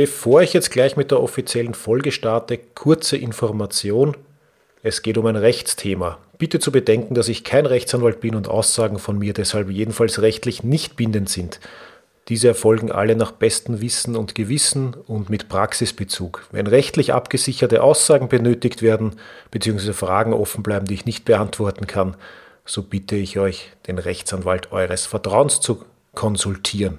Bevor ich jetzt gleich mit der offiziellen Folge starte, kurze Information. Es geht um ein Rechtsthema. Bitte zu bedenken, dass ich kein Rechtsanwalt bin und Aussagen von mir deshalb jedenfalls rechtlich nicht bindend sind. Diese erfolgen alle nach bestem Wissen und Gewissen und mit Praxisbezug. Wenn rechtlich abgesicherte Aussagen benötigt werden bzw. Fragen offen bleiben, die ich nicht beantworten kann, so bitte ich euch, den Rechtsanwalt eures Vertrauens zu konsultieren.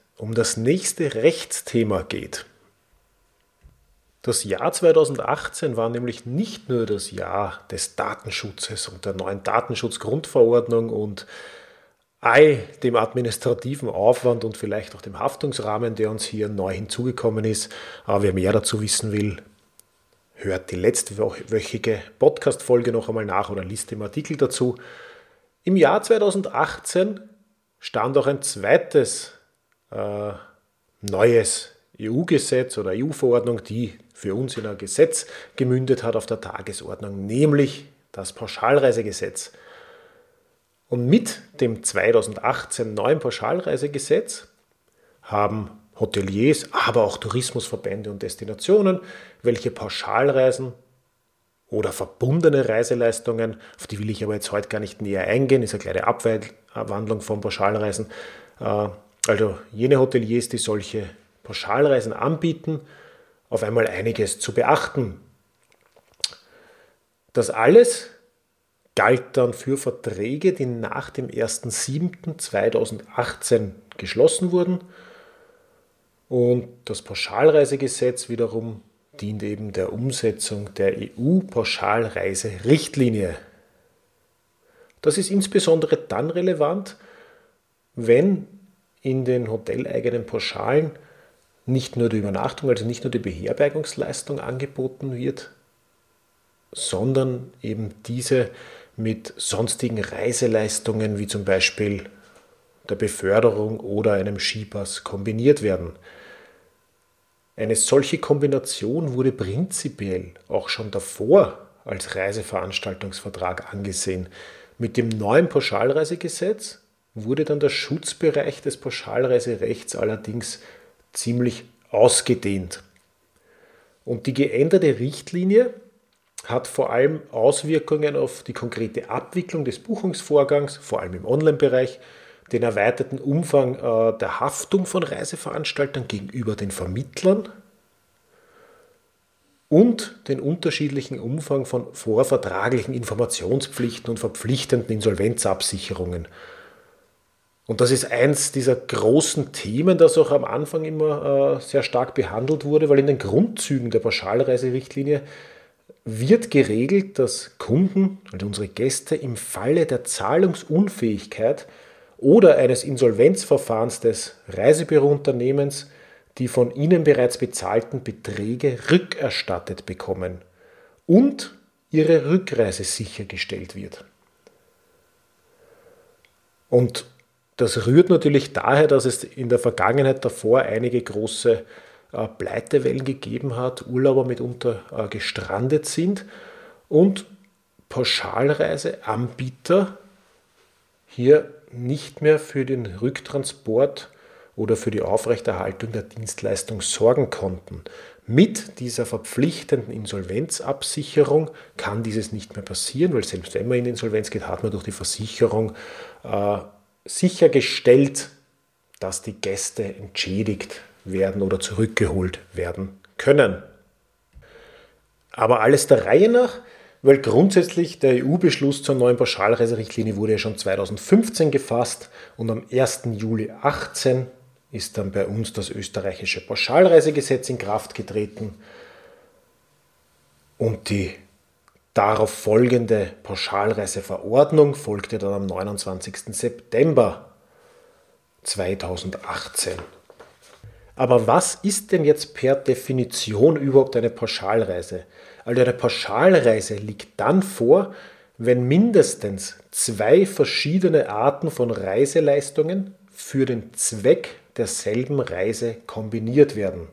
um das nächste Rechtsthema geht. Das Jahr 2018 war nämlich nicht nur das Jahr des Datenschutzes und der neuen Datenschutzgrundverordnung und all dem administrativen Aufwand und vielleicht auch dem Haftungsrahmen, der uns hier neu hinzugekommen ist. Aber wer mehr dazu wissen will, hört die letztwöchige Podcast-Folge noch einmal nach oder liest den Artikel dazu. Im Jahr 2018 stand auch ein zweites äh, neues EU-Gesetz oder EU-Verordnung, die für uns in ein Gesetz gemündet hat auf der Tagesordnung, nämlich das Pauschalreisegesetz. Und mit dem 2018 neuen Pauschalreisegesetz haben Hoteliers, aber auch Tourismusverbände und Destinationen, welche Pauschalreisen oder verbundene Reiseleistungen, auf die will ich aber jetzt heute gar nicht näher eingehen, ist eine kleine Abwandlung von Pauschalreisen, äh, also jene Hoteliers, die solche Pauschalreisen anbieten, auf einmal einiges zu beachten. Das alles galt dann für Verträge, die nach dem 1.7.2018 geschlossen wurden. Und das Pauschalreisegesetz wiederum dient eben der Umsetzung der EU-Pauschalreiserichtlinie. Das ist insbesondere dann relevant, wenn in den hoteleigenen Pauschalen nicht nur die Übernachtung, also nicht nur die Beherbergungsleistung angeboten wird, sondern eben diese mit sonstigen Reiseleistungen wie zum Beispiel der Beförderung oder einem Skipass kombiniert werden. Eine solche Kombination wurde prinzipiell auch schon davor als Reiseveranstaltungsvertrag angesehen. Mit dem neuen Pauschalreisegesetz wurde dann der Schutzbereich des Pauschalreiserechts allerdings ziemlich ausgedehnt. Und die geänderte Richtlinie hat vor allem Auswirkungen auf die konkrete Abwicklung des Buchungsvorgangs, vor allem im Online-Bereich, den erweiterten Umfang äh, der Haftung von Reiseveranstaltern gegenüber den Vermittlern und den unterschiedlichen Umfang von vorvertraglichen Informationspflichten und verpflichtenden Insolvenzabsicherungen und das ist eins dieser großen Themen, das auch am Anfang immer äh, sehr stark behandelt wurde, weil in den Grundzügen der Pauschalreiserichtlinie wird geregelt, dass Kunden, also unsere Gäste, im Falle der Zahlungsunfähigkeit oder eines Insolvenzverfahrens des Reisebürounternehmens die von ihnen bereits bezahlten Beträge rückerstattet bekommen und ihre Rückreise sichergestellt wird. Und das rührt natürlich daher, dass es in der Vergangenheit davor einige große äh, Pleitewellen gegeben hat, Urlauber mitunter äh, gestrandet sind und Pauschalreiseanbieter hier nicht mehr für den Rücktransport oder für die Aufrechterhaltung der Dienstleistung sorgen konnten. Mit dieser verpflichtenden Insolvenzabsicherung kann dieses nicht mehr passieren, weil selbst wenn man in Insolvenz geht, hat man durch die Versicherung äh, sichergestellt, dass die Gäste entschädigt werden oder zurückgeholt werden können. Aber alles der Reihe nach, weil grundsätzlich der EU-Beschluss zur neuen Pauschalreiserichtlinie wurde ja schon 2015 gefasst und am 1. Juli 2018 ist dann bei uns das österreichische Pauschalreisegesetz in Kraft getreten und die Darauf folgende Pauschalreiseverordnung folgte dann am 29. September 2018. Aber was ist denn jetzt per Definition überhaupt eine Pauschalreise? Also eine Pauschalreise liegt dann vor, wenn mindestens zwei verschiedene Arten von Reiseleistungen für den Zweck derselben Reise kombiniert werden.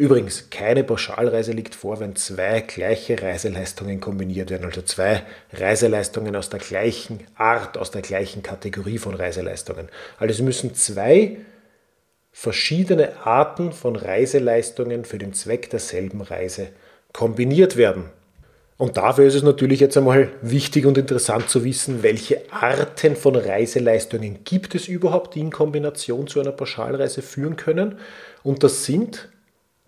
Übrigens, keine Pauschalreise liegt vor, wenn zwei gleiche Reiseleistungen kombiniert werden, also zwei Reiseleistungen aus der gleichen Art, aus der gleichen Kategorie von Reiseleistungen. Also es müssen zwei verschiedene Arten von Reiseleistungen für den Zweck derselben Reise kombiniert werden. Und dafür ist es natürlich jetzt einmal wichtig und interessant zu wissen, welche Arten von Reiseleistungen gibt es überhaupt, die in Kombination zu einer Pauschalreise führen können. Und das sind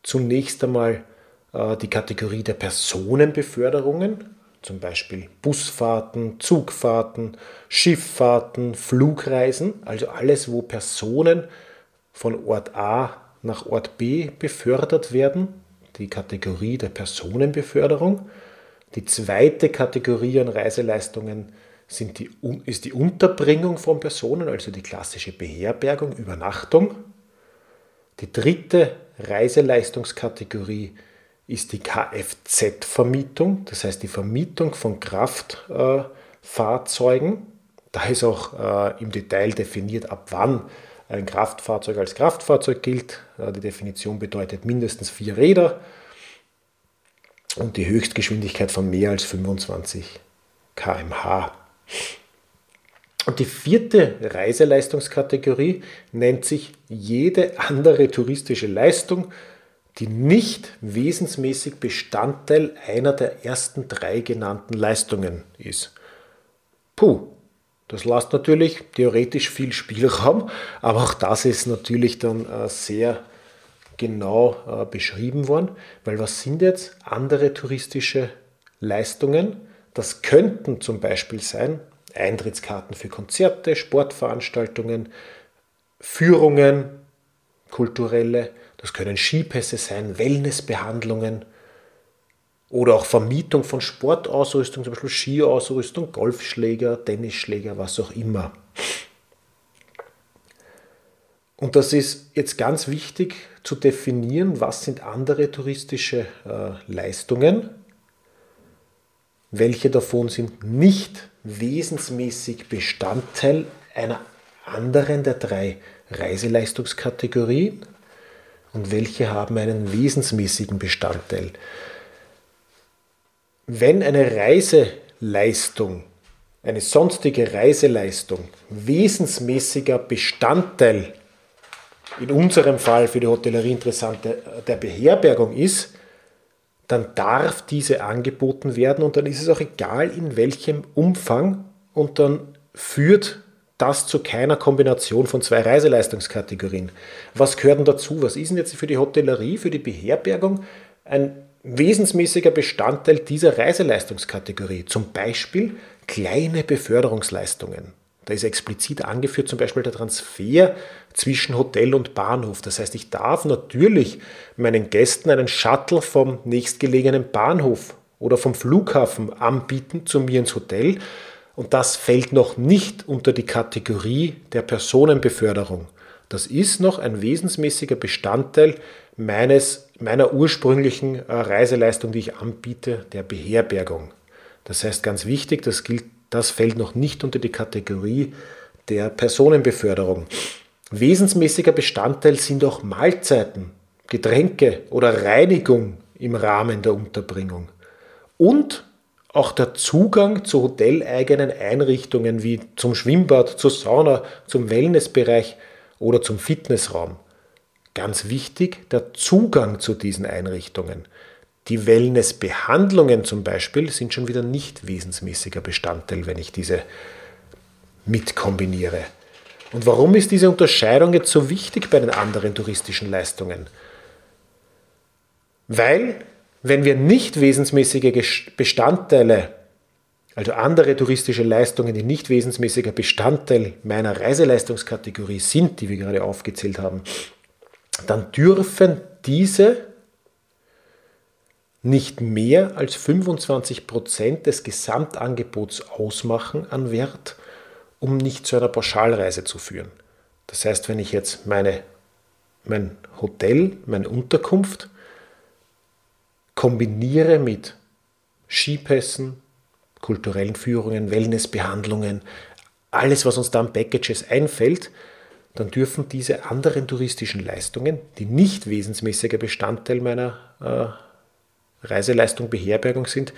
zunächst einmal äh, die Kategorie der Personenbeförderungen, zum Beispiel Busfahrten, Zugfahrten, Schifffahrten, Flugreisen, also alles, wo Personen von Ort A nach Ort B befördert werden, die Kategorie der Personenbeförderung. Die zweite Kategorie an Reiseleistungen sind die, ist die Unterbringung von Personen, also die klassische Beherbergung, Übernachtung. Die dritte Reiseleistungskategorie ist die Kfz-Vermietung, das heißt die Vermietung von Kraftfahrzeugen. Da ist auch äh, im Detail definiert, ab wann ein Kraftfahrzeug als Kraftfahrzeug gilt. Äh, die Definition bedeutet mindestens vier Räder und die Höchstgeschwindigkeit von mehr als 25 km/h. Und die vierte Reiseleistungskategorie nennt sich jede andere touristische Leistung, die nicht wesensmäßig Bestandteil einer der ersten drei genannten Leistungen ist. Puh, das lässt natürlich theoretisch viel Spielraum, aber auch das ist natürlich dann äh, sehr genau äh, beschrieben worden, weil was sind jetzt andere touristische Leistungen? Das könnten zum Beispiel sein Eintrittskarten für Konzerte, Sportveranstaltungen, Führungen, kulturelle, das können Skipässe sein, Wellnessbehandlungen oder auch Vermietung von Sportausrüstung, zum Beispiel Skiausrüstung, Golfschläger, Tennisschläger, was auch immer. Und das ist jetzt ganz wichtig zu definieren, was sind andere touristische äh, Leistungen, welche davon sind nicht wesensmäßig Bestandteil einer anderen der drei Reiseleistungskategorien und welche haben einen wesensmäßigen Bestandteil. Wenn eine Reiseleistung, eine sonstige Reiseleistung wesensmäßiger Bestandteil in unserem Fall für die Hotellerie interessant der Beherbergung ist, dann darf diese angeboten werden und dann ist es auch egal, in welchem Umfang und dann führt das zu keiner Kombination von zwei Reiseleistungskategorien. Was gehört denn dazu? Was ist denn jetzt für die Hotellerie, für die Beherbergung ein wesensmäßiger Bestandteil dieser Reiseleistungskategorie? Zum Beispiel kleine Beförderungsleistungen. Da ist explizit angeführt zum Beispiel der Transfer zwischen Hotel und Bahnhof. Das heißt, ich darf natürlich meinen Gästen einen Shuttle vom nächstgelegenen Bahnhof oder vom Flughafen anbieten zu mir ins Hotel. Und das fällt noch nicht unter die Kategorie der Personenbeförderung. Das ist noch ein wesensmäßiger Bestandteil meines, meiner ursprünglichen äh, Reiseleistung, die ich anbiete, der Beherbergung. Das heißt ganz wichtig, das gilt das fällt noch nicht unter die Kategorie der Personenbeförderung. Wesensmäßiger Bestandteil sind auch Mahlzeiten, Getränke oder Reinigung im Rahmen der Unterbringung. Und auch der Zugang zu hoteleigenen Einrichtungen wie zum Schwimmbad, zur Sauna, zum Wellnessbereich oder zum Fitnessraum. Ganz wichtig, der Zugang zu diesen Einrichtungen. Die Wellnessbehandlungen zum Beispiel sind schon wieder nicht wesensmäßiger Bestandteil, wenn ich diese mitkombiniere. Und warum ist diese Unterscheidung jetzt so wichtig bei den anderen touristischen Leistungen? Weil, wenn wir nicht wesensmäßige Bestandteile, also andere touristische Leistungen, die nicht wesensmäßiger Bestandteil meiner Reiseleistungskategorie sind, die wir gerade aufgezählt haben, dann dürfen diese nicht mehr als 25 Prozent des Gesamtangebots ausmachen an Wert, um nicht zu einer Pauschalreise zu führen. Das heißt, wenn ich jetzt meine mein Hotel, meine Unterkunft kombiniere mit Skipässen, kulturellen Führungen, Wellnessbehandlungen, alles, was uns da an Packages einfällt, dann dürfen diese anderen touristischen Leistungen, die nicht wesensmäßiger Bestandteil meiner äh, Reiseleistung Beherbergung sind,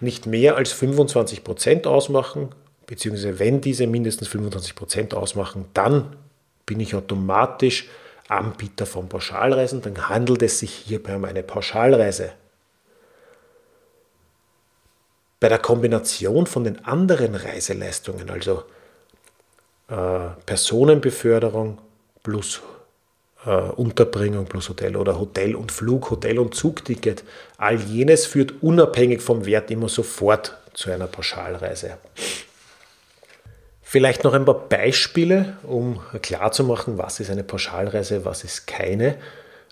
nicht mehr als 25 Prozent ausmachen, beziehungsweise wenn diese mindestens 25 Prozent ausmachen, dann bin ich automatisch Anbieter von Pauschalreisen, dann handelt es sich hierbei um eine Pauschalreise. Bei der Kombination von den anderen Reiseleistungen, also äh, Personenbeförderung plus äh, Unterbringung plus Hotel oder Hotel und Flug, Hotel und Zugticket, all jenes führt unabhängig vom Wert immer sofort zu einer Pauschalreise. Vielleicht noch ein paar Beispiele, um klarzumachen, was ist eine Pauschalreise, was ist keine.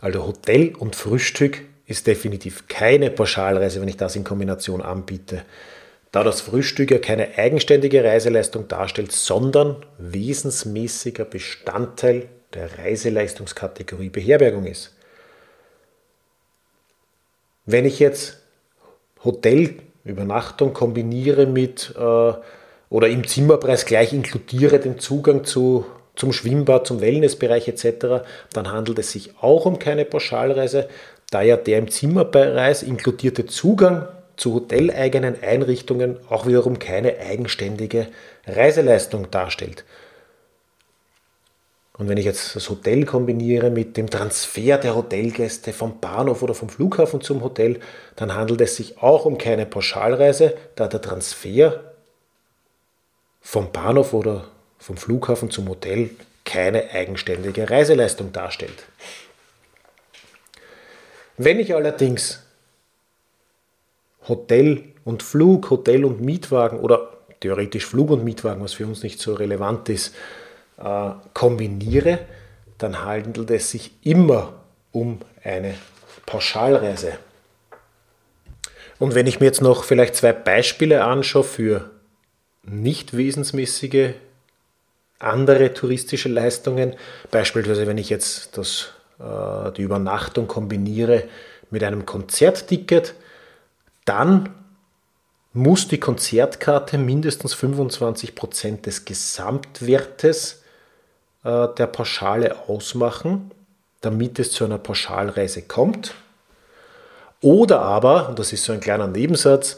Also Hotel und Frühstück ist definitiv keine Pauschalreise, wenn ich das in Kombination anbiete. Da das Frühstück ja keine eigenständige Reiseleistung darstellt, sondern wesensmäßiger Bestandteil der Reiseleistungskategorie Beherbergung ist. Wenn ich jetzt Hotelübernachtung kombiniere mit äh, oder im Zimmerpreis gleich inkludiere den Zugang zu, zum Schwimmbad, zum Wellnessbereich etc., dann handelt es sich auch um keine Pauschalreise, da ja der im Zimmerpreis inkludierte Zugang zu hoteleigenen Einrichtungen auch wiederum keine eigenständige Reiseleistung darstellt. Und wenn ich jetzt das Hotel kombiniere mit dem Transfer der Hotelgäste vom Bahnhof oder vom Flughafen zum Hotel, dann handelt es sich auch um keine Pauschalreise, da der Transfer vom Bahnhof oder vom Flughafen zum Hotel keine eigenständige Reiseleistung darstellt. Wenn ich allerdings Hotel und Flug, Hotel und Mietwagen oder theoretisch Flug und Mietwagen, was für uns nicht so relevant ist, äh, kombiniere, dann handelt es sich immer um eine Pauschalreise. Und wenn ich mir jetzt noch vielleicht zwei Beispiele anschaue für nicht wesensmäßige andere touristische Leistungen, beispielsweise wenn ich jetzt das, äh, die Übernachtung kombiniere mit einem Konzertticket, dann muss die Konzertkarte mindestens 25% des Gesamtwertes äh, der Pauschale ausmachen, damit es zu einer Pauschalreise kommt. Oder aber, und das ist so ein kleiner Nebensatz,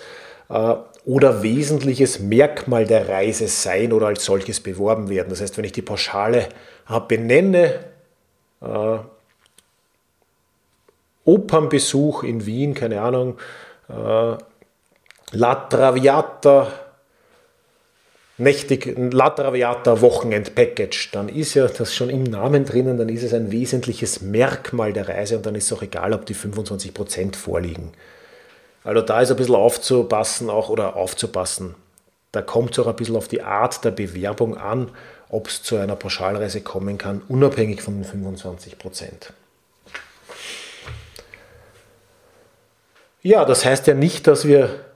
äh, oder wesentliches Merkmal der Reise sein oder als solches beworben werden. Das heißt, wenn ich die Pauschale äh, benenne, äh, Opernbesuch in Wien, keine Ahnung, La Traviata, nächtig, La Traviata Wochenend Package, dann ist ja das schon im Namen drinnen, dann ist es ein wesentliches Merkmal der Reise und dann ist es auch egal, ob die 25% vorliegen. Also da ist ein bisschen aufzupassen auch oder aufzupassen. Da kommt es auch ein bisschen auf die Art der Bewerbung an, ob es zu einer Pauschalreise kommen kann, unabhängig von den 25 Prozent. Ja, das heißt ja nicht, dass wir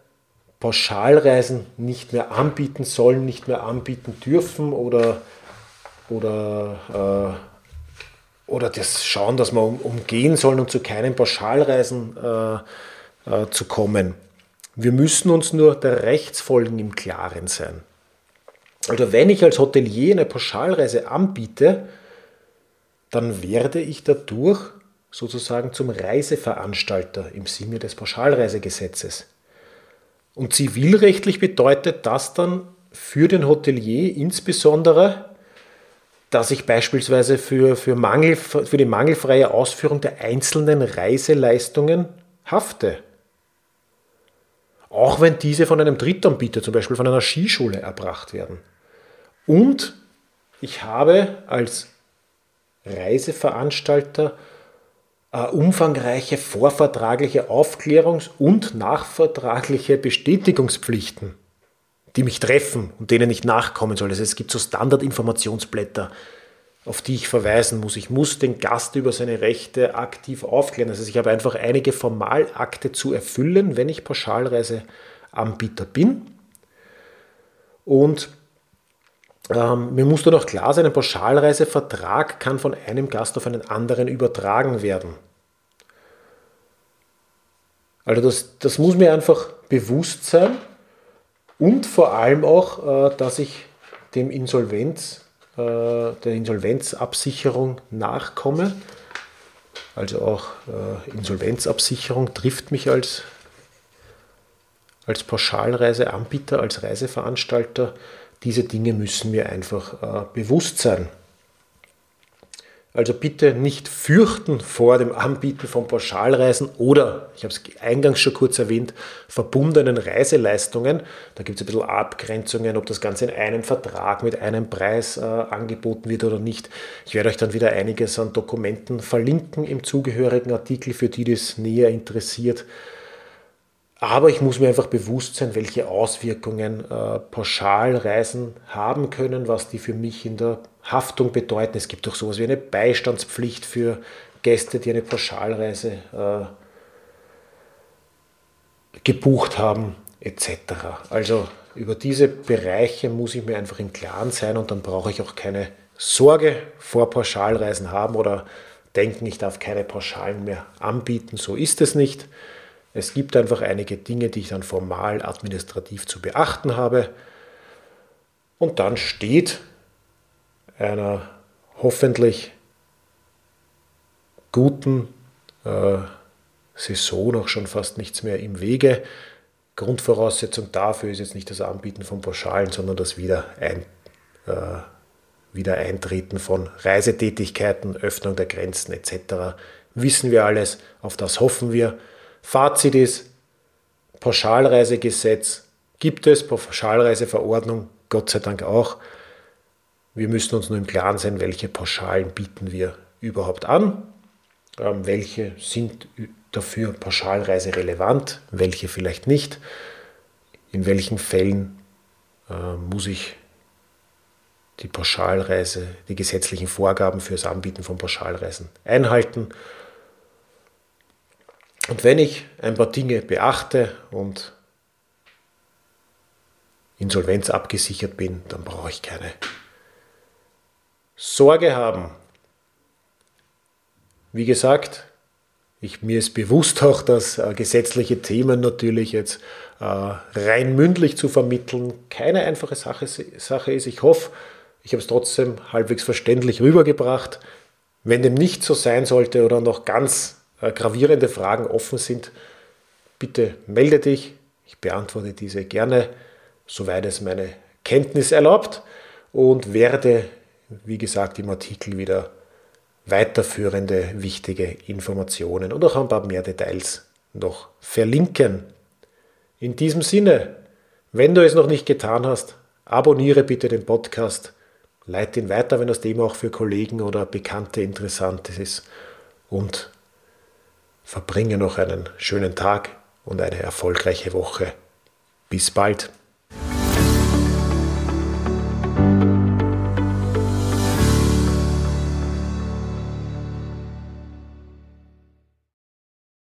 Pauschalreisen nicht mehr anbieten sollen, nicht mehr anbieten dürfen oder, oder, äh, oder das schauen, dass wir umgehen sollen und zu keinen Pauschalreisen äh, äh, zu kommen. Wir müssen uns nur der Rechtsfolgen im Klaren sein. Also wenn ich als Hotelier eine Pauschalreise anbiete, dann werde ich dadurch sozusagen zum Reiseveranstalter im Sinne des Pauschalreisegesetzes. Und zivilrechtlich bedeutet das dann für den Hotelier insbesondere, dass ich beispielsweise für, für, Mangel, für die mangelfreie Ausführung der einzelnen Reiseleistungen hafte auch wenn diese von einem Drittanbieter, zum Beispiel von einer Skischule, erbracht werden. Und ich habe als Reiseveranstalter umfangreiche vorvertragliche Aufklärungs- und nachvertragliche Bestätigungspflichten, die mich treffen und denen ich nachkommen soll. Also es gibt so Standardinformationsblätter, auf die ich verweisen muss. Ich muss den Gast über seine Rechte aktiv aufklären. Also ich habe einfach einige Formalakte zu erfüllen, wenn ich Pauschalreiseanbieter bin. Und Ähm, mir muss dann auch klar sein, ein Pauschalreisevertrag kann von einem Gast auf einen anderen übertragen werden. Also das, das muss mir einfach bewusst sein und vor allem auch, äh, dass ich dem Insolvenz, äh, der Insolvenzabsicherung nachkomme. Also auch äh, Insolvenzabsicherung trifft mich als, als Pauschalreiseanbieter, als Reiseveranstalter. Diese Dinge müssen mir einfach bewusst sein. Also bitte nicht fürchten vor dem Anbieten von Pauschalreisen oder, ich habe es eingangs schon kurz erwähnt, verbundenen Reiseleistungen. Da gibt es ein bisschen Abgrenzungen, ob das Ganze in einem Vertrag mit einem Preis äh, angeboten wird oder nicht. Ich werde euch dann wieder einiges an Dokumenten verlinken im zugehörigen Artikel, für die das näher interessiert. Aber ich muss mir einfach bewusst sein, welche Auswirkungen äh, Pauschalreisen haben können, was die für mich in der Haftung bedeuten. Es gibt auch sowas wie eine Beistandspflicht für Gäste, die eine Pauschalreise äh, gebucht haben, etc. Also über diese Bereiche muss ich mir einfach im Klaren sein und dann brauche ich auch keine Sorge vor Pauschalreisen haben oder denken, ich darf keine Pauschalen mehr anbieten. So ist es nicht. Es gibt einfach einige Dinge, die ich dann formal administrativ zu beachten habe. Und dann steht einer hoffentlich guten äh, Saison auch schon fast nichts mehr im Wege. Grundvoraussetzung dafür ist jetzt nicht das Anbieten von Pauschalen, sondern das Wiederein, äh, Wiedereintreten von Reisetätigkeiten, Öffnung der Grenzen etc. Wissen wir alles, auf das hoffen wir. Fazit ist, Pauschalreisegesetz gibt es, Pauschalreiseverordnung Gott sei Dank auch. Wir müssen uns nur im Klaren sein, welche Pauschalen bieten wir überhaupt an, ähm, welche sind dafür Pauschalreise relevant, welche vielleicht nicht, in welchen Fällen äh, muss ich die Pauschalreise, die gesetzlichen Vorgaben für das Anbieten von Pauschalreisen einhalten und wenn ich ein paar Dinge beachte und Insolvenz abgesichert bin, dann brauche ich keine Sorge haben. Wie gesagt, ich, mir ist bewusst auch, dass äh, gesetzliche Themen natürlich jetzt äh, rein mündlich zu vermitteln keine einfache Sache, Sache ist. Ich hoffe, ich habe es trotzdem halbwegs verständlich rübergebracht. Wenn dem nicht so sein sollte oder noch ganz gravierende Fragen offen sind, bitte melde dich. Ich beantworte diese gerne, soweit es meine Kenntnis erlaubt und werde, wie gesagt, im Artikel wieder weiterführende wichtige Informationen und auch ein paar mehr Details noch verlinken. In diesem Sinne, wenn du es noch nicht getan hast, abonniere bitte den Podcast, leite ihn weiter, wenn das Thema auch für Kollegen oder Bekannte interessant ist und Verbringe noch einen schönen Tag und eine erfolgreiche Woche. Bis bald.